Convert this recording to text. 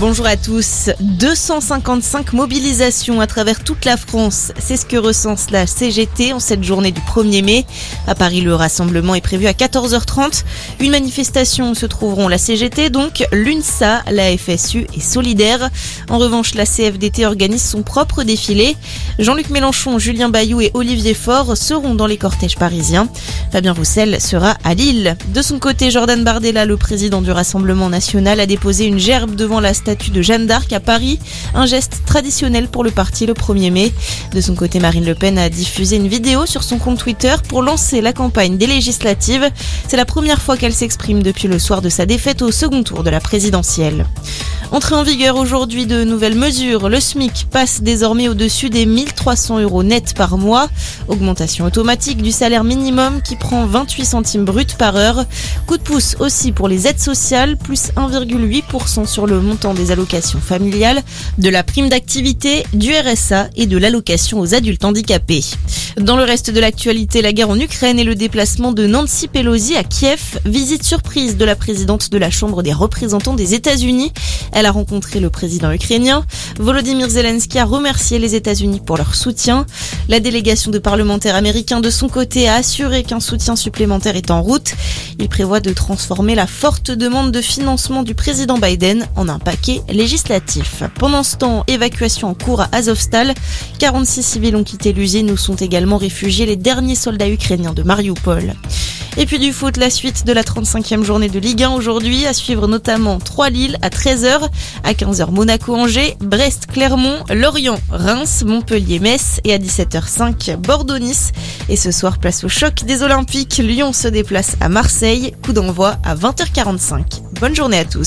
Bonjour à tous. 255 mobilisations à travers toute la France. C'est ce que recense la CGT en cette journée du 1er mai. À Paris, le rassemblement est prévu à 14h30. Une manifestation où se trouveront la CGT, donc l'UNSA, la FSU et Solidaire. En revanche, la CFDT organise son propre défilé. Jean-Luc Mélenchon, Julien Bayou et Olivier Faure seront dans les cortèges parisiens. Fabien Roussel sera à Lille. De son côté, Jordan Bardella, le président du Rassemblement national, a déposé une gerbe devant la statue de Jeanne d'Arc à Paris, un geste traditionnel pour le parti le 1er mai. De son côté, Marine Le Pen a diffusé une vidéo sur son compte Twitter pour lancer la campagne des législatives. C'est la première fois qu'elle s'exprime depuis le soir de sa défaite au second tour de la présidentielle. Entrée en vigueur aujourd'hui de nouvelles mesures. Le SMIC passe désormais au-dessus des 1300 euros net par mois. Augmentation automatique du salaire minimum qui prend 28 centimes bruts par heure. Coup de pouce aussi pour les aides sociales, plus 1,8% sur le montant des allocations familiales, de la prime d'activité, du RSA et de l'allocation aux adultes handicapés. Dans le reste de l'actualité, la guerre en Ukraine et le déplacement de Nancy Pelosi à Kiev, visite surprise de la présidente de la Chambre des représentants des États-Unis. Elle a rencontré le président ukrainien. Volodymyr Zelensky a remercié les États-Unis pour leur soutien. La délégation de parlementaires américains de son côté a assuré qu'un soutien supplémentaire est en route. Il prévoit de transformer la forte demande de financement du président Biden en un paquet législatif. Pendant ce temps, évacuation en cours à Azovstal. 46 civils ont quitté l'usine où sont également réfugiés les derniers soldats ukrainiens de Mariupol. Et puis du foot, la suite de la 35e journée de Ligue 1 aujourd'hui, à suivre notamment 3 Lille à 13h, à 15h Monaco-Angers, Brest-Clermont, Lorient, Reims, Montpellier-Metz et à 17h05 Bordeaux-Nice. Et ce soir, place au choc des Olympiques, Lyon se déplace à Marseille, coup d'envoi à 20h45. Bonne journée à tous.